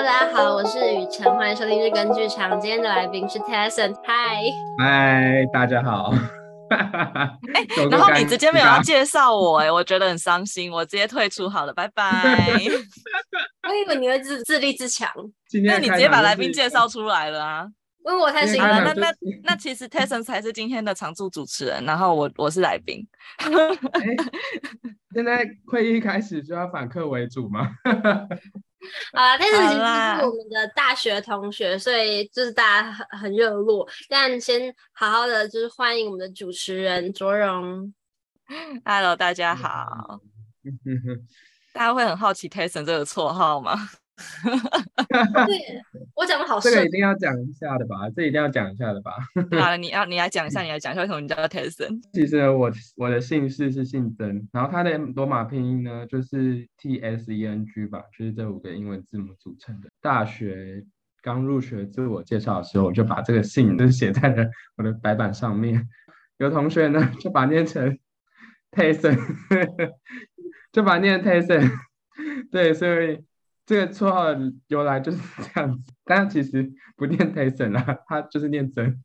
Hello，大家好，我是雨辰，欢迎收听日更剧场。今天的来宾是 Tesson，嗨，嗨，大家好。哎、欸，然后你直接没有要介绍我、欸，哎，我觉得很伤心，我直接退出好了，拜拜。我以为你会自自立自强，那你直接把来宾介绍出来了啊？因为我太新了。那那那其实 Tesson 才是今天的常驻主持人，然后我我是来宾。欸、现在会议开始就要反客为主吗？啊，但是其实是我们的大学同学，所以就是大家很很热络。但先好好的就是欢迎我们的主持人卓荣。Hello，大家好。大家会很好奇 Tesson 这个绰号吗？对，我讲的好。这个一定要讲一下的吧？这一定要讲一下的吧？好了，你要 你来讲一下，你来讲一下为什么你叫 Tesson？其实我我的姓氏是姓曾，然后它的罗马拼音呢就是 T S E N G 吧，就是这五个英文字母组成的。大学刚入学自我介绍的时候，我就把这个姓就写在了我的白板上面。有同学呢就把它念成 Tesson，就把它念 Tesson。对，所以。这个绰号的由来就是这样子，但其实不念 Tesson 啦，他就是念曾。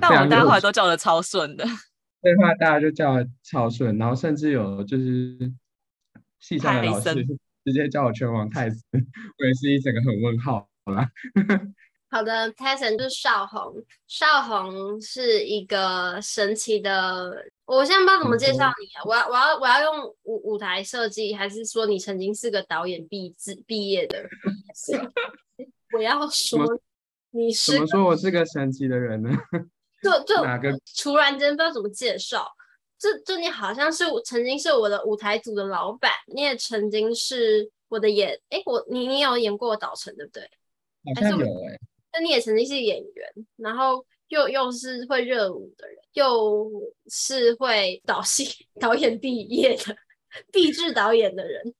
但我们待会都叫的超顺的，对话大家就叫超顺，然后甚至有就是系上的老师直接叫我拳王泰森，我也是一整个很问号啦。好的，Tesson 就是少红，少红是一个神奇的。我现在不知道怎么介绍你啊！我要我要我要用舞舞台设计，还是说你曾经是个导演毕毕业的？我要说你是怎么说我是个神奇的人呢？就就哪个？突然间不知道怎么介绍，就就你好像是曾经是我的舞台组的老板，你也曾经是我的演哎，我你你有演过导成对不对？好像有哎、欸。那你也曾经是演员，然后又又是会热舞的人，又是会导戏 导演毕业的，毕制导演的人。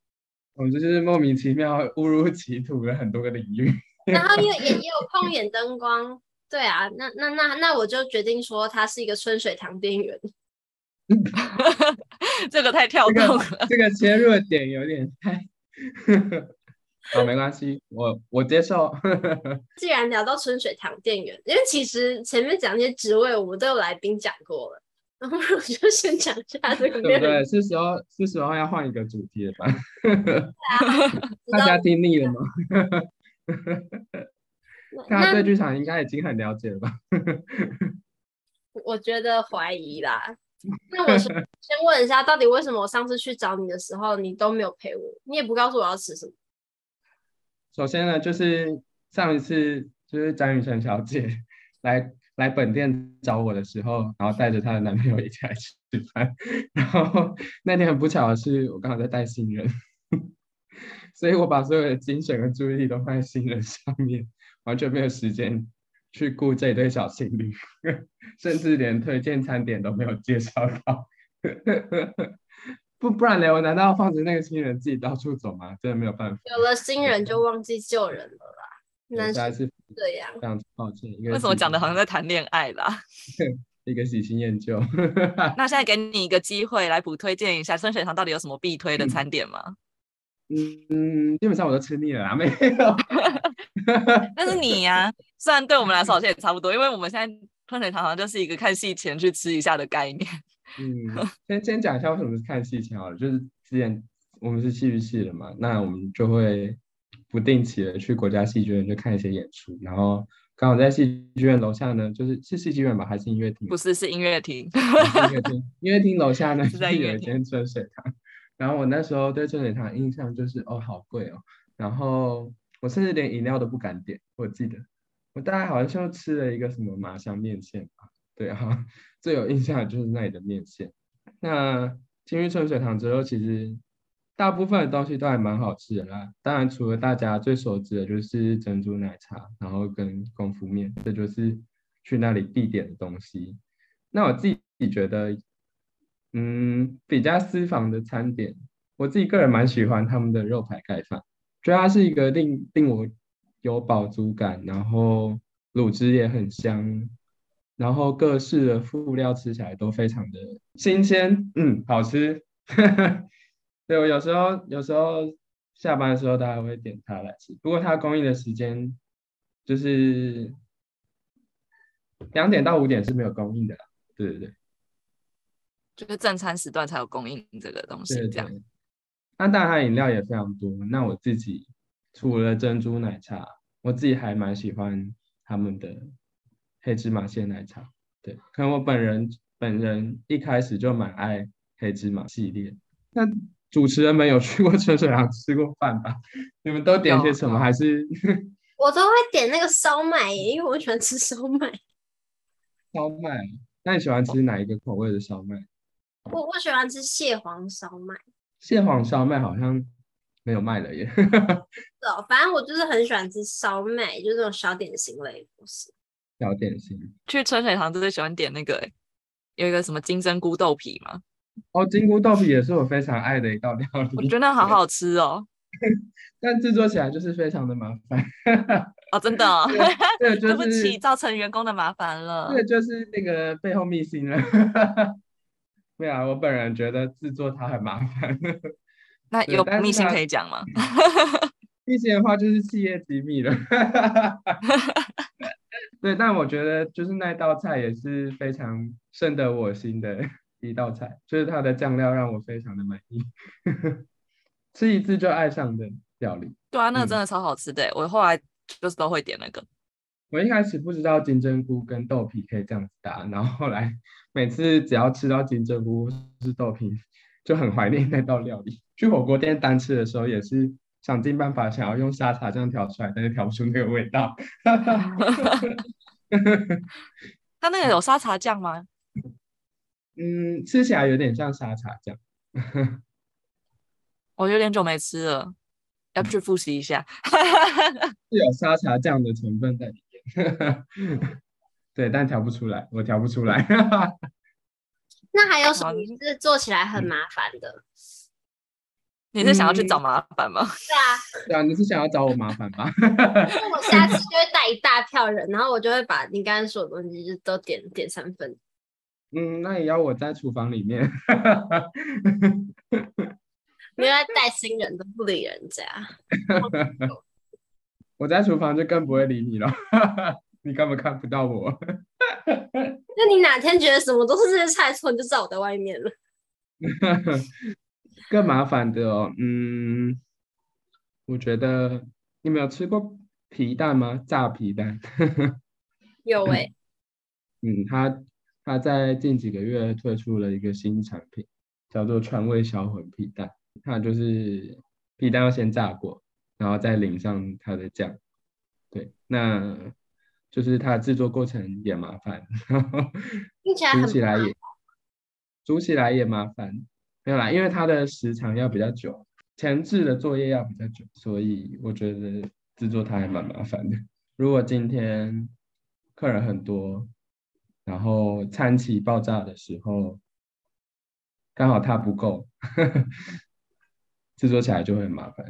我们这就是莫名其妙误入歧途了很多个领域。然后又也也有碰演灯光，对啊，那那那那我就决定说他是一个春水堂边缘。这个太跳动了，这个、这个切入的点有点太。哦，没关系，我我接受。既然聊到春水堂店员，因为其实前面讲那些职位，我们都有来宾讲过了，然后我就先讲一下这个。对不对？是时候是时候要换一个主题了吧？大家听腻了吗？大家对剧场应该已经很了解了吧？我觉得怀疑啦。那我先先问一下，到底为什么我上次去找你的时候，你都没有陪我？你也不告诉我要吃什么？首先呢，就是上一次就是张雨晨小姐来来本店找我的时候，然后带着她的男朋友一起来吃饭，然后那天很不巧的是，我刚好在带新人，所以我把所有的精神和注意力都放在新人上面，完全没有时间去顾这对小情侣，甚至连推荐餐点都没有介绍到。不不然呢？我难道要放着那个新人自己到处走吗？真的没有办法。有了新人就忘记旧人了啦。那还是这样。非常抱歉。为什么讲的好像在谈恋爱啦？一个喜新厌旧。那现在给你一个机会来补推荐一下春水堂到底有什么必推的餐点吗？嗯，基本上我都吃腻了啦，没有。但是你呀、啊，虽然对我们来说好像也差不多，因为我们现在春水堂好像就是一个看戏前去吃一下的概念。嗯，先先讲一下为什么是看戏前好了，就是之前我们是戏剧系的嘛，那我们就会不定期的去国家戏剧院去看一些演出，然后刚好在戏剧院楼下呢，就是是戏剧院吧，还是音乐厅？不是，是音乐厅。音乐厅，音乐厅楼下呢 是在有一间春水堂，然后我那时候对春水堂印象就是哦，好贵哦，然后我甚至连饮料都不敢点，我记得我大概好像就吃了一个什么麻香面线吧。对啊，最有印象的就是那里的面线。那进去春水堂之后，其实大部分的东西都还蛮好吃的啦。当然，除了大家最熟知的就是珍珠奶茶，然后跟功夫面，这就是去那里必点的东西。那我自己觉得，嗯，比较私房的餐点，我自己个人蛮喜欢他们的肉排盖饭，觉得它是一个令令我有饱足感，然后卤汁也很香。然后各式的副料吃起来都非常的新鲜，嗯，好吃。对，我有时候有时候下班的时候大家会点它来吃。不过它供应的时间就是两点到五点是没有供应的啦。对对对，就是正餐时段才有供应这个东西，这样。那当然它饮料也非常多。那我自己除了珍珠奶茶，我自己还蛮喜欢他们的黑芝麻鲜奶茶。对，可能我本人本人一开始就蛮爱黑芝麻系列。那主持人们有去过春水堂吃过饭吧？你们都点些什么？还是我都会点那个烧麦，因为我喜欢吃烧麦。烧麦？那你喜欢吃哪一个口味的烧麦？我我喜欢吃蟹黄烧麦。蟹黄烧麦好像没有卖了耶。是哦，反正我就是很喜欢吃烧麦，就是这种小点心类，不是。小点心。去春水堂最喜欢点那个，有一个什么金针菇豆皮吗？哦，金菇豆皮也是我非常爱的一道料理。我觉得好好吃哦，但制作起来就是非常的麻烦。哦，真的哦。对，对，就是，对不起，造成员工的麻烦了。对，就是那个背后秘辛了。对啊，我本人觉得制作它很麻烦。那有秘辛可以讲吗？秘辛的话就是企业机密了。对，但我觉得就是那道菜也是非常深得我心的一道菜，就是它的酱料让我非常的满意，吃一次就爱上的料理。对啊，那个真的超好吃的，嗯，我后来就是都会点那个。我一开始不知道金针菇跟豆皮可以这样子搭，然后后来每次只要吃到金针菇或是豆皮，就很怀念那道料理。去火锅店单吃的时候也是。想尽办法想要用沙茶酱调出来，但是调不出那个味道。它那个有沙茶酱吗？嗯，吃起来有点像沙茶酱。我有点久没吃了，要不去复习一下。是有沙茶酱的成分在里面。对，但调不出来，我调不出来。那还有什么是做起来很麻烦的？嗯你是想要去找麻烦吗？对、嗯、啊，对啊，你是想要找我麻烦吧？我下次就会带一大票人，然后我就会把你刚才说的东西就都点点三分。嗯，那也要我在厨房里面。原来带新人都不理人家。我在厨房就更不会理你了，你根本看不到我。那你哪天觉得什么都是这些菜错，你就知道我在外面了。更麻烦的哦，嗯，我觉得你没有吃过皮蛋吗？炸皮蛋？有哎、欸。嗯，他他在近几个月推出了一个新产品，叫做川味销魂皮蛋。它就是皮蛋要先炸过，然后再淋上它的酱。对，那就是它的制作过程也麻烦。煮起来也煮起来也麻烦。没有啦，因为它的时长要比较久，前置的作业要比较久，所以我觉得制作它还蛮麻烦的。如果今天客人很多，然后餐期爆炸的时候，刚好它不够，制作起来就会很麻烦。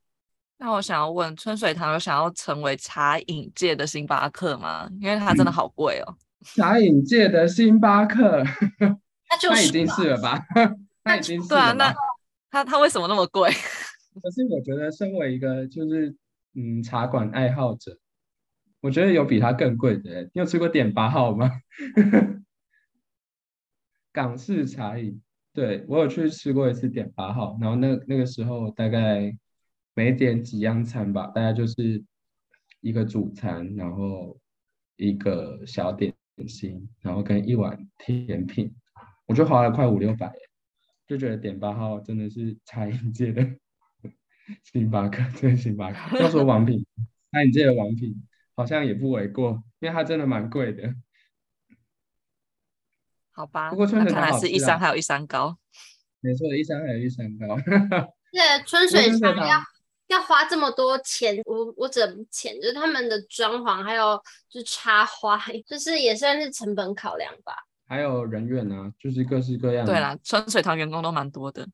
那我想要问，春水堂有想要成为茶饮界的星巴克吗？因为它真的好贵哦。茶饮界的星巴克，那就那已经是了吧？他已经是对啊，那他他为什么那么贵？可是我觉得，身为一个就是嗯茶馆爱好者，我觉得有比它更贵的。你有吃过点八号吗？港式茶饮，对，我有去吃过一次点八号，然后那那个时候大概每点几样餐吧，大概就是一个主餐，然后一个小点心，然后跟一碗甜品，我就花了快五六百。就觉得点八号真的是餐饮界的 星巴克，真的星巴克。要说王品，餐饮界的王品好像也不为过，因为它真的蛮贵的。好吧，不过春水堂看来是一山还有一山高。没错，一山还有一山高。对，春水堂要要花这么多钱，我我怎么钱，就是他们的装潢还有就是插花，就是也算是成本考量吧。还有人员啊，就是各式各样的。对啦，春水堂员工都蛮多的。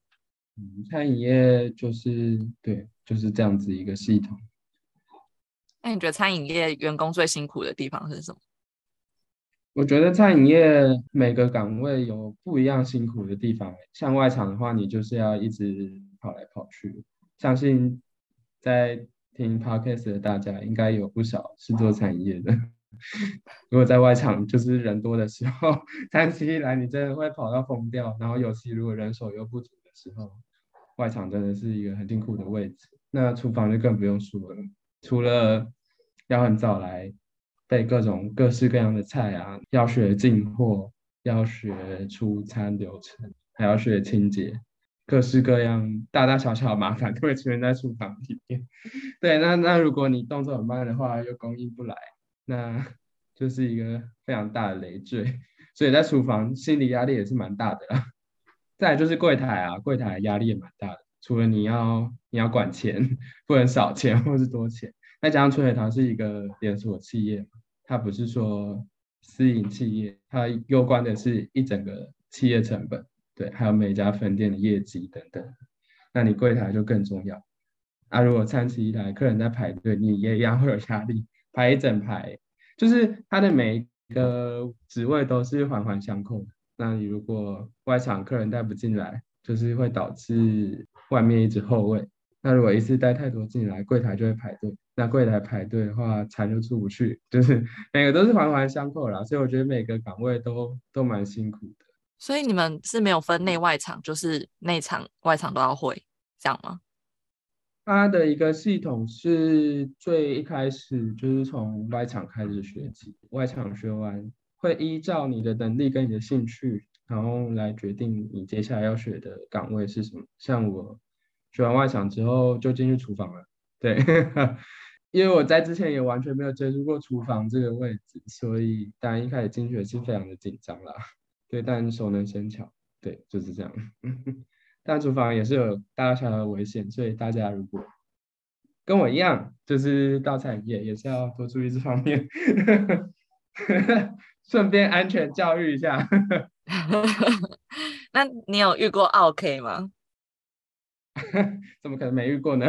嗯，餐饮业就是对，就是这样子一个系统。那你觉得餐饮业员工最辛苦的地方是什么？我觉得餐饮业每个岗位有不一样辛苦的地方。像外场的话，你就是要一直跑来跑去，相信在听 podcast 的大家应该有不少是做餐饮业的。如果在外场就是人多的时候，餐期一来你真的会跑到疯掉。然后尤其如果人手又不足的时候，外场真的是一个很辛苦的位置。那厨房就更不用说了，除了要很早来备各种各式各样的菜啊，要学进货，要学出餐流程，还要学清洁，各式各样大大小小的麻烦都会出现在厨房里面。对，那那如果你动作很慢的话，又供应不来。那就是一个非常大的累赘，所以在厨房心理压力也是蛮大的。再来就是柜台啊，柜台压力也蛮大的。除了你要你要管钱，不能少钱或是多钱。再加上春水堂是一个连锁企业，它不是说私营企业，它攸关的是一整个企业成本，对，还有每家分店的业绩等等。那你柜台就更重要。啊，如果餐期一来，客人在排队，你也一样会有压力。排一整排，就是它的每一个职位都是环环相扣。那你如果外场客人带不进来，就是会导致外面一直候位。那如果一次带太多进来，柜台就会排队。那柜台排队的话，餐就出不去。就是 每个都是环环相扣啦，所以我觉得每个岗位都都蛮辛苦的。所以你们是没有分内外场，就是内场外场都要会，这样吗？它的一个系统是最一开始就是从外场开始学起，外场学完会依照你的能力跟你的兴趣，然后来决定你接下来要学的岗位是什么。像我学完外场之后就进去厨房了，对，因为我在之前也完全没有接触过厨房这个位置，所以当然一开始进去也是非常的紧张啦。对，但熟能生巧，对，就是这样。但厨房也是有大大小小的危险，所以大家如果跟我一样，就是到餐饮业，也是要多注意这方面，顺便安全教育一下。那你有遇过奥客吗？怎么可能没遇过呢？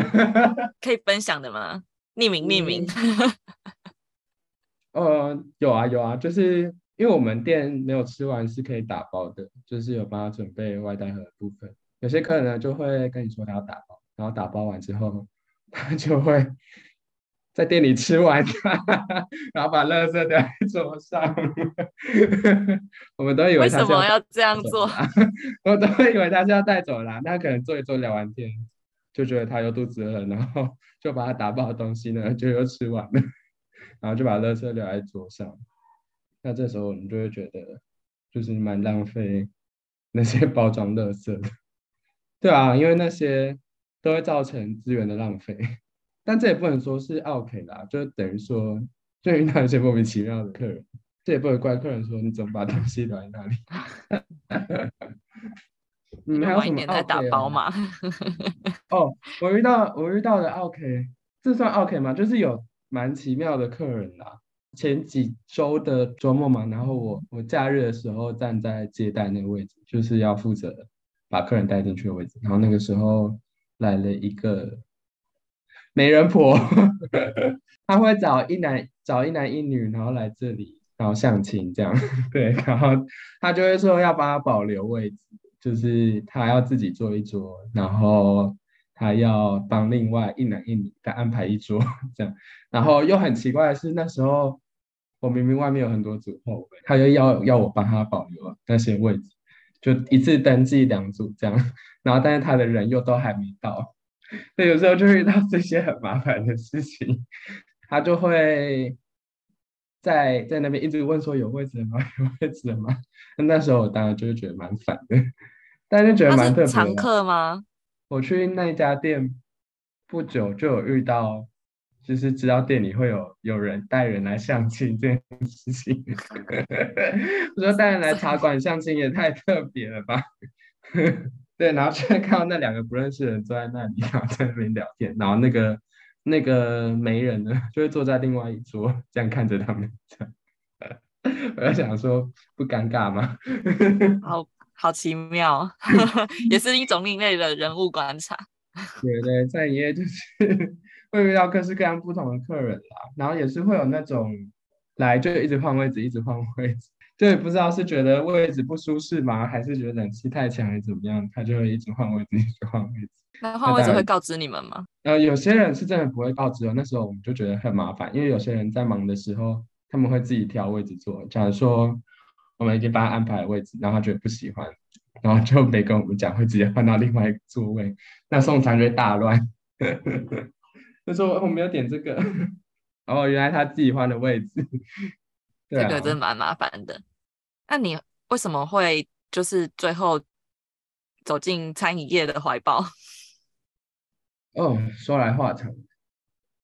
可以分享的吗？匿名，匿名。呃，有啊，有啊，就是因为我们店没有吃完是可以打包的，就是有帮他准备外带盒的部分。有些客人呢就会跟你说他要打包，然后打包完之后，他就会在店里吃完，然后把垃圾丢在桌上。我们都以为他为什么要这样做？我都会以为他是要带走啦。那可能坐一坐聊完天，就觉得他又肚子饿，然后就把他打包的东西呢就又吃完了，然后就把垃圾留在桌上。那这时候我们就会觉得，就是蛮浪费那些包装垃圾的。对啊，因为那些都会造成资源的浪费，但这也不能说是 OK 啦，就等于说，就遇到一些莫名其妙的客人，这也不能怪客人说你怎么把东西留在那里。你们还有什么在打包吗？哦，我遇到我遇到的 OK，，这算 OK 吗？就是有蛮奇妙的客人啦。前几周的周末嘛，然后我我假日的时候站在接待那个位置，就是要负责。把客人带进去的位置，然后那个时候来了一个媒人婆，他会找一男找一男一女，然后来这里，然后相亲这样，对，然后他就会说要帮他保留位置，就是他要自己坐一桌，然后他要帮另外一男一女再安排一桌这样，然后又很奇怪的是那时候我明明外面有很多组后，他就要要我帮他保留那些位置。就一次登记两组这样，然后但是他的人又都还没到，所以有时候就遇到这些很麻烦的事情，他就会在在那边一直问说有位置了吗？有位置了吗？那那时候我当然就是觉得蛮烦的，但是觉得蛮特别的。常客吗？我去那家店不久就有遇到。就是知道店里会有有人带人来相亲这件事情，我说带人来茶馆相亲也太特别了吧？对，然后就看到那两个不认识的人坐在那里，然后在那边聊天，然后那个那个媒人呢，就会坐在另外一桌，这样看着他们。这样，我在想说，不尴尬吗？好好奇妙，也是一种另类的人物观察。对对，在营业就是。会遇到各式各样不同的客人啦，然后也是会有那种来就一直换位置，一直换位置，对，不知道是觉得位置不舒适吗？还是觉得冷气太强，还是怎么样？他就会一直换位置，一直换位置。那换位置会告知你们吗？呃，有些人是真的不会告知哦。那时候我们就觉得很麻烦，因为有些人在忙的时候，他们会自己挑位置坐。假如说我们已经帮他安排了位置，然后他觉得不喜欢，然后就没跟我们讲，会直接换到另外一个座位，那送餐就会大乱。就说我没有点这个，哦，原来他自己换的位置。这个真蛮麻烦的。那你为什么会就是最后走进餐饮业的怀抱？哦，说来话长。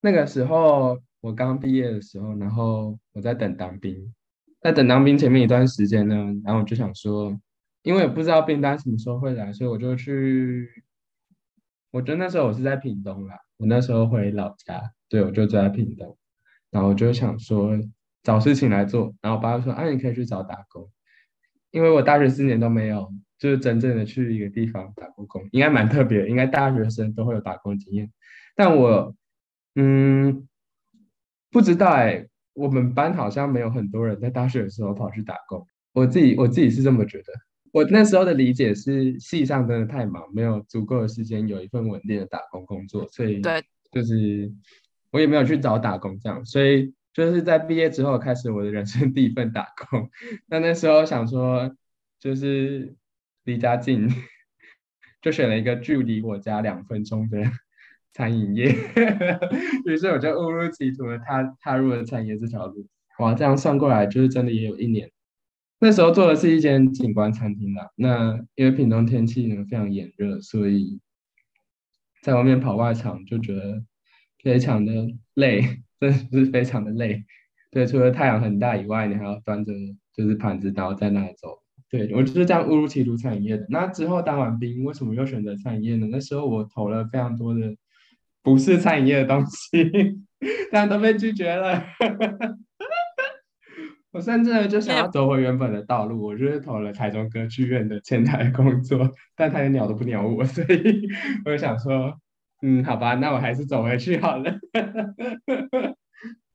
那个时候我刚毕业的时候，然后我在等当兵，在等当兵前面一段时间呢，然后我就想说，因为我不知道兵单什么时候会来，所以我就去。我觉得那时候我是在屏东啦，我那时候回老家，对，我就住在屏东，然后我就想说找事情来做，然后我爸就说，啊，你可以去找打工。因为我大学四年都没有，就是真正的去一个地方打过工，应该蛮特别，应该大学生都会有打工经验。但我，嗯，不知道哎、我们班好像没有很多人在大学的时候跑去打工。我自己我自己是这么觉得。我那时候的理解是，系上真的太忙，没有足够的时间有一份稳定的打工工作，所以对，就是我也没有去找打工这样，所以。就是在毕业之后开始我的人生第一份打工，那那时候想说就是离家近，就选了一个距离我家两分钟的餐饮业，于是我就误入歧途的踏踏入了餐饮业这条路。哇，这样算过来就是真的也有一年。那时候做的是一间景观餐厅啦，那因为屏东天气呢非常炎热，所以在外面跑外场就觉得非常的累。真的是非常的累，对，除了太阳很大以外，你还要端着就是盘子，然后在那里走。对，我就是这样误入歧途餐饮业的。那之后当完兵，为什么又选择餐饮业呢？那时候我投了非常多的不是餐饮业的东西，但都被拒绝了。我甚至就想要走回原本的道路，我就是投了台中歌剧院的前台工作，但他也鸟都不鸟我，所以我就想说。嗯，好吧，那我还是走回去好了。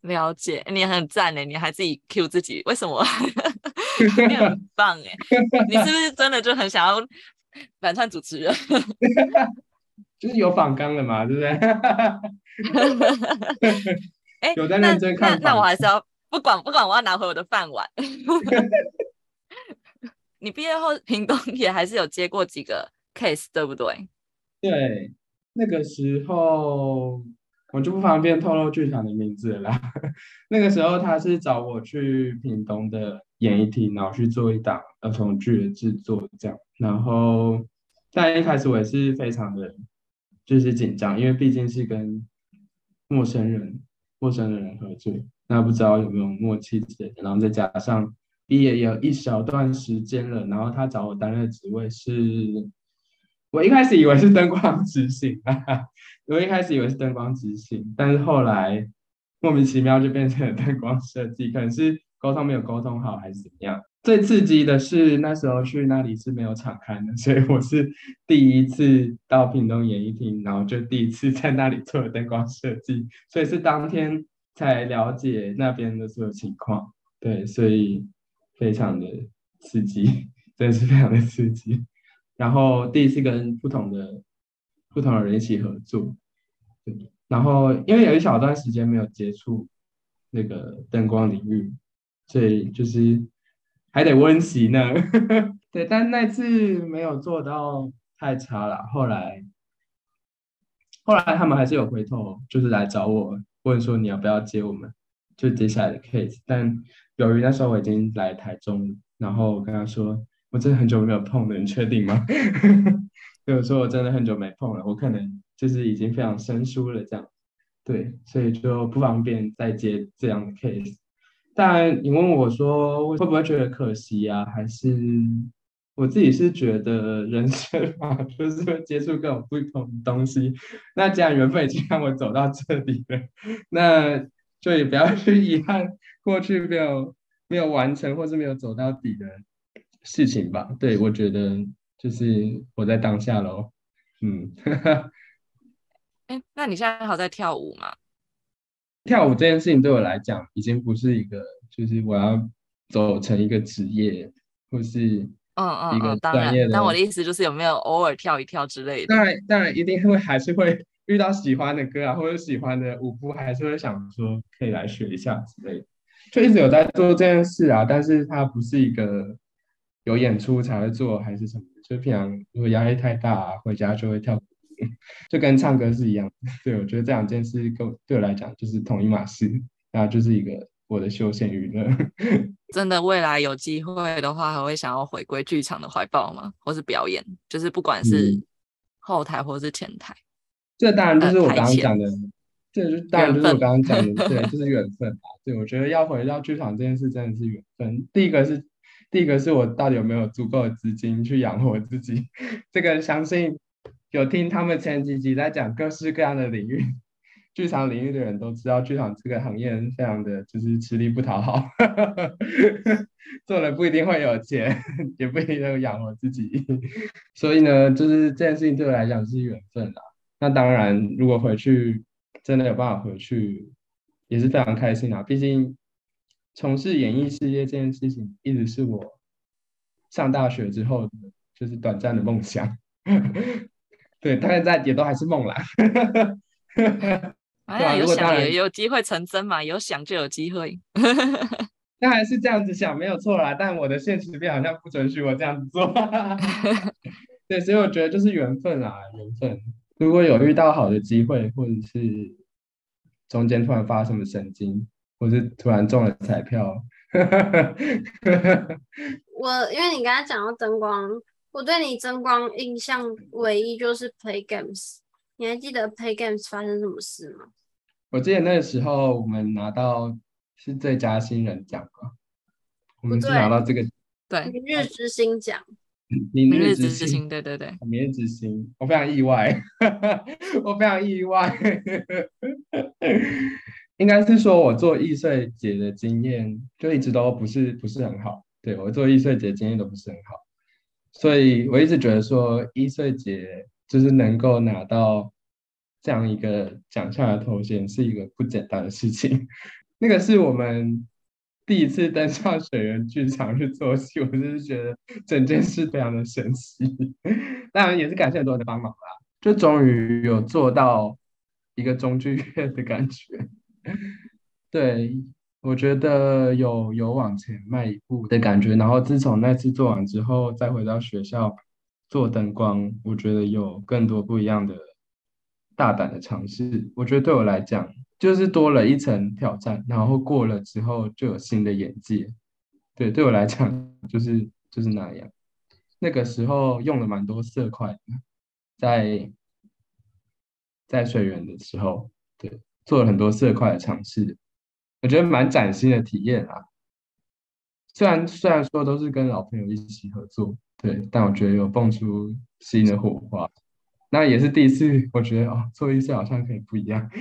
了解，你很赞呢，你还自己 cue 自己，为什么？你很 棒哎，你是不是真的就很想要反串主持人？就是有仿纲的嘛，对不对？哎，有在认真看那。那我还是要不管不管，我要拿回我的饭碗。你毕业后，屏东也还是有接过几个 case，对不对？对。那个时候我就不方便透露剧场的名字了啦。那个时候他是找我去屏东的演艺厅，然后去做一档儿童剧的制作，这样。然后但一开始我也是非常的，就是紧张，因为毕竟是跟陌生人、陌生的人合作，那不知道有没有默契之类的。然后再加上毕业也有一小段时间了，然后他找我担任职位是。我一开始以为是灯光执行，我一开始以为是灯光执行，但是后来莫名其妙就变成了灯光设计，可能是沟通没有沟通好，还是怎么样。最刺激的是那时候去那里是没有场勘的，所以我是第一次到屏东演艺厅，然后就第一次在那里做了灯光设计，所以是当天才了解那边的所有情况。对，所以非常的刺激，真的是非常的刺激。然后第一次跟不同的不同的人一起合作，对，然后因为有一小段时间没有接触那个灯光领域，所以就是还得温习呢。对，但那次没有做到太差了。后来后来他们还是有回头，就是来找我问说你要不要接我们就接下来的 case。但由于那时候我已经来台中，然后我跟他说。我真的很久没有碰了，你确定吗？所以我说我真的很久没碰了，我可能就是已经非常生疏了这样，对，所以就不方便再接这样的 case。但你问我说会不会觉得可惜啊？还是我自己是觉得人生嘛，就是会接触各种不同的东西。那既然缘分已经让我走到这里了，那就也不要去遗憾过去没有没有完成或是没有走到底的。事情吧，对，我觉得就是活在当下喽，嗯，哎，那你现在还有在跳舞吗？跳舞这件事情对我来讲，已经不是一个，就是我要走成一个职业，或是嗯嗯嗯，当然。但我的意思就是有没有偶尔跳一跳之类的？当然当然一定会还是会遇到喜欢的歌啊，或者喜欢的舞步，还是会想说可以来学一下之类的。就一直有在做这件事啊，但是它不是一个有演出才会做，还是什么？就平常如果压力太大啊，回家就会跳，就跟唱歌是一样。对，我觉得这两件事跟对我来讲就是同一码事，然后就是一个我的休闲娱乐。真的，未来有机会的话，还会想要回归剧场的怀抱吗？或是表演？就是不管是后台或是前台，嗯、这当然就是我刚刚讲的。这就当然就是我刚刚讲的，对，就是缘分吧。对，我觉得要回到剧场这件事真的是缘分。第一个是，第一个是我到底有没有足够的资金去养活自己。这个相信有听他们前几集在讲各式各样的领域，剧场领域的人都知道，剧场这个行业非常的就是吃力不讨好，做了不一定会有钱，也不一定能养活自己。所以呢，就是这件事情对我来讲是缘分啦。那当然，如果回去。真的有办法回去，也是非常开心啊！毕竟从事演艺事业这件事情，一直是我上大学之后就是短暂的梦想。对，但现在也都还是梦啦。哎呀，有想也有机会成真嘛，有想就有机会。当然是这样子想没有错啦，但我的现实面好像不准许我这样子做。对，所以我觉得就是缘分啊，缘分。如果有遇到好的机会，或者是中间突然发什么神经，或是突然中了彩票，我因为你刚才讲到灯光，我对你灯光印象唯一就是 Play Games。你还记得 Play Games 发生什么事吗？我记得那个时候我们拿到是最佳新人奖吧，我们是拿到这个对明日之星奖。明日之星，对对对，明日之星，我非常意外，我非常意外，应该是说我做易碎节的经验就一直都不是不是很好，对，我做易碎节经验都不是很好，所以我一直觉得说易碎节就是能够拿到这样一个奖项的头衔是一个不简单的事情，那个是我们。第一次登上水源剧场去做戏，我就是觉得整件事非常的神奇。当然也是感谢很多人的帮忙啦，就终于有做到一个中剧院的感觉。对，我觉得有有往前迈一步的感觉。然后自从那次做完之后，再回到学校做灯光，我觉得有更多不一样的大胆的尝试。我觉得对我来讲。就是多了一层挑战，然后过了之后就有新的眼界。对，对我来讲就是就是那样。那个时候用了蛮多色块的，在在水源的时候，对，做了很多色块的尝试，我觉得蛮崭新的体验啊。虽然虽然说都是跟老朋友一起合作，对，但我觉得有蹦出新的火花。那也是第一次，我觉得哦，做医生好像可以不一样。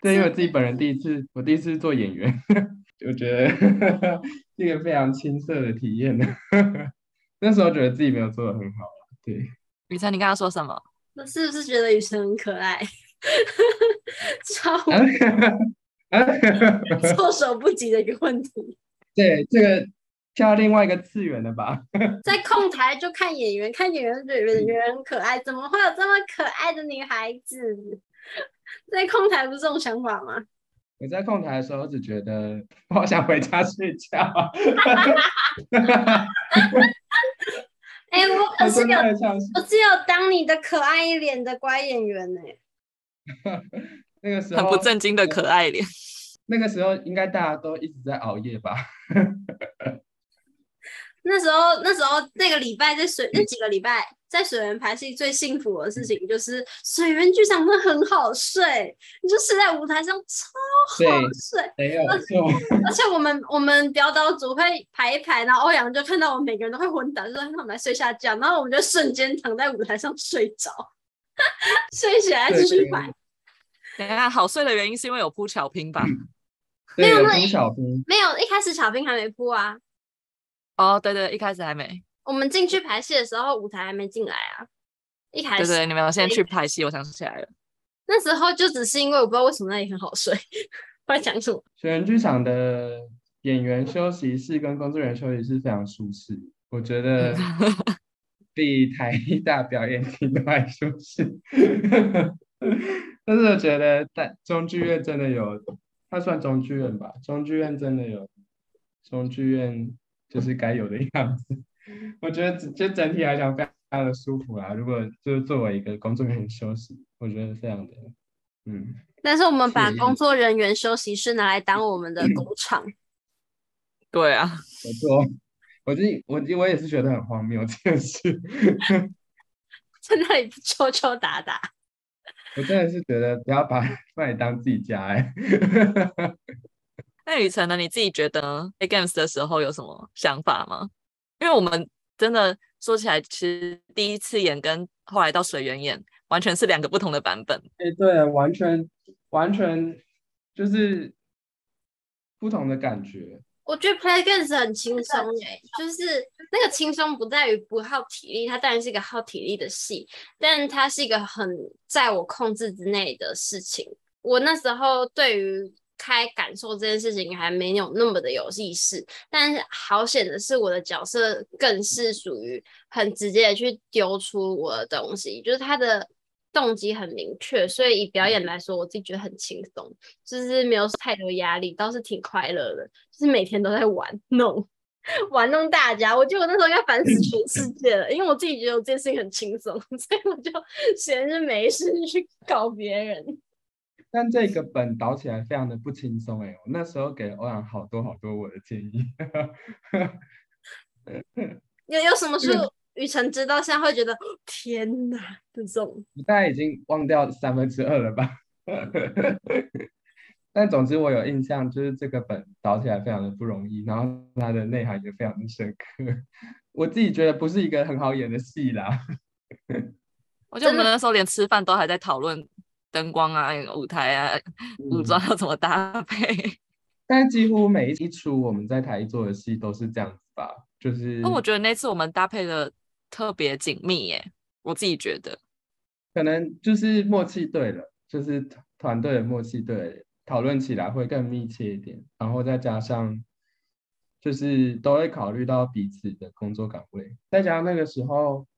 对，因为我自己本人第一次，我第一次做演员，我觉得是一个非常青涩的体验呢。那时候觉得自己没有做的很好。对，雨辰，你刚刚说什么？那是不是觉得雨辰很可爱？超措手不及的一个问题。对，这个。跳另外一个次元的吧，在控台就看演员，看演员觉得演员很可爱，怎么会有这么可爱的女孩子？在控台不是这种想法吗？我在控台的时候只觉得我好想回家睡觉。哎、欸，我可是有，我只有当你的可爱一脸的乖演员呢、欸。那个时候很不正经的可爱脸。那个时候应该大家都一直在熬夜吧。那时候，那时候那个礼拜在水，那几个礼拜在水源排戏最幸福的事情就是水源剧场会很好睡，你就睡在舞台上超好睡。没有而 且我们我们表导组会排一排，然后欧阳就看到我们每个人都会昏倒，就说让我们来睡下觉，然后我们就瞬间躺在舞台上睡着，睡起来继续排。等一下，好睡的原因是因为有铺巧拼吧？没有铺巧拼，没有一开始巧拼还没铺啊。哦，对对，一开始还没。我们进去排戏的时候，舞台还没进来啊。一开始，对对，你们有先去排戏，我想起来了。那时候就只是因为我不知道为什么那里很好睡，不知道讲什么。水源剧场的演员休息室跟工作人员休息室非常舒适，我觉得 比台艺大表演厅都还舒适。但是我觉得在中剧院真的有，它算中剧院吧？中剧院真的有中剧院就是该有的样子。我觉得就整体来讲非常的舒服啊。如果就是作为一个工作人员休息，我觉得非常的嗯。但是我们把工作人员休息室拿来当我们的工厂。对啊，没错，我这我我也是觉得很荒谬这件事，在那里抽抽打打，我真的是觉得不要把 把你当自己家哎。那雨辰呢？你自己觉得 AGAMES 的时候有什么想法吗？因为我们真的说起来，其实第一次演跟后来到水源演，完全是两个不同的版本。哎，对啊，完全完全就是不同的感觉。我觉得 Play Games 很轻松哎，就是那个轻松不在于不耗体力，它当然是一个耗体力的戏，但它是一个很在我控制之内的事情。我那时候对于开感受这件事情还没有那么的有意识，但是好险的是我的角色更是属于很直接的去丢出我的东西，就是他的。动机很明确，所以以表演来说，我自己觉得很轻松，就是没有太多压力，倒是挺快乐的。就是每天都在玩弄玩弄大家，我觉得我那时候应该烦死全世界了，因为我自己觉得我这件事情很轻松，所以我就闲着没事去搞别人。但这个本导起来非常的不轻松哎，我那时候给欧阳好多好多我的建议。有有什么是？雨辰知道，现在会觉得天哪，这种你大概已经忘掉三分之二了吧？但总之我有印象，就是这个本导起来非常的不容易，然后它的内涵也非常的深刻。我自己觉得不是一个很好演的戏啦。我觉得我们那时候连吃饭都还在讨论灯光啊、舞台啊、服装要怎么搭配。但几乎每一出我们在台一做的戏都是这样子吧？就是。那我觉得那次我们搭配的。特别紧密耶，我自己觉得，可能就是默契对了，就是团队的默契对，讨论起来会更密切一点，然后再加上，就是都会考虑到彼此的工作岗位，再加上那个时候，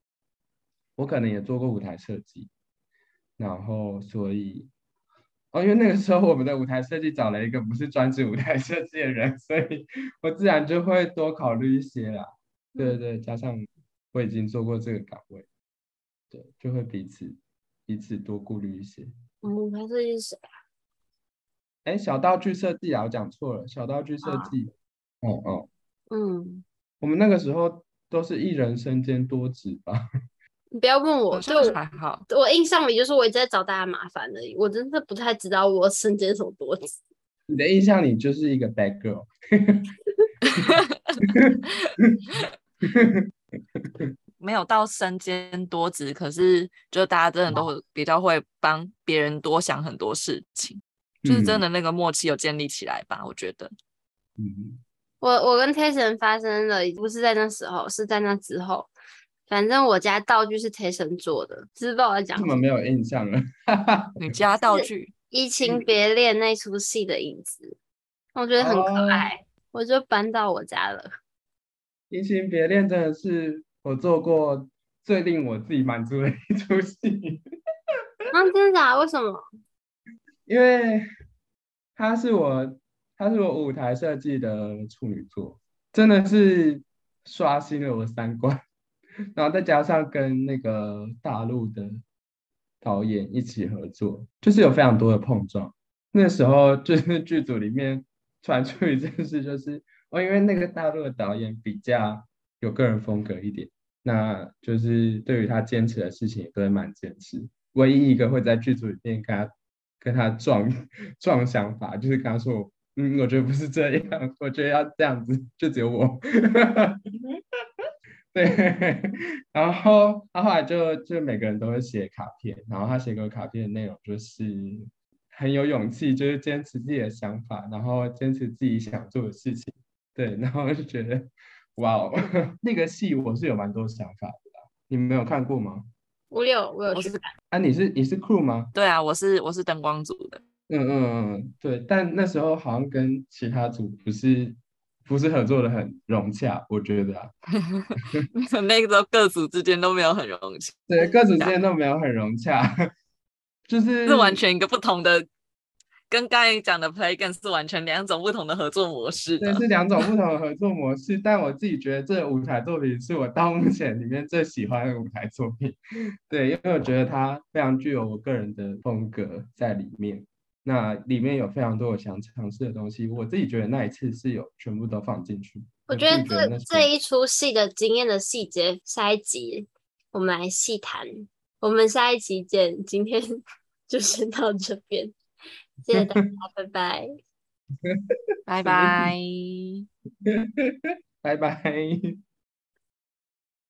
我可能也做过舞台设计，然后所以，哦，因为那个时候我们的舞台设计找了一个不是专职舞台设计的人，所以我自然就会多考虑一些啦，对对对，加上。我已经做过这个岗位，对，就会彼此彼此多顾虑一些。嗯，他设计是谁啊？哎，小道具设计啊，我讲错了，小道具设计。哦哦，嗯，我们那个时候都是一人身兼多职吧？你不要问我，就还好。我印象里就是我一直在找大家麻烦而已，我真的不太知道我身兼什么多职。你的印象里就是一个 bad girl。没有到身兼多职，可是就大家真的都比较会帮别人多想很多事情，嗯、就是真的那个默契有建立起来吧？我觉得。嗯，我我跟 Tyson 发生的不是在那时候，是在那之后。反正我家道具是 Tyson 做的，知道我讲。根本没有印象了。你 家道具《移情别恋》那出戏的影子，我觉得很可爱，哦、我就搬到我家了。移情别恋真的是我做过最令我自己满足的一出戏。啊，真的假？为什么？因为他是我，他是我舞台设计的处女作，真的是刷新了我三观。然后再加上跟那个大陆的导演一起合作，就是有非常多的碰撞。那时候就是 剧组里面传出一件事，就是。哦，因为那个大陆的导演比较有个人风格一点，那就是对于他坚持的事情也都会蛮坚持。唯一一个会在剧组里面跟他跟他撞撞想法，就是跟他说：“嗯，我觉得不是这样，我觉得要这样子。”就只有我。对，然后他后来就就每个人都会写卡片，然后他写个卡片的内容就是很有勇气，就是坚持自己的想法，然后坚持自己想做的事情。对，然后就觉得，哇哦，那个戏我是有蛮多想法的，你们没有看过吗？我有，我有去看。啊，你是你是 crew 吗？对啊，我是我是灯光组的。嗯嗯嗯，对，但那时候好像跟其他组不是不是合作的很融洽，我觉得啊，那个时候各组之间都没有很融洽，对，各组之间都没有很融洽，就是是完全一个不同的，跟刚才讲的 Play Games 是完全两种不同的合作模式，对，是两种不同的合作模式。但我自己觉得这舞台作品是我到目前里面最喜欢的舞台作品，对，因为我觉得它非常具有我个人的风格在里面。那里面有非常多我想尝试的东西，我自己觉得那一次是有全部都放进去。我觉得这觉得这一出戏的经验的细节，下一集我们来细谈。我们下一集见，今天 就先到这边，谢谢大家，拜拜，拜 拜，拜拜。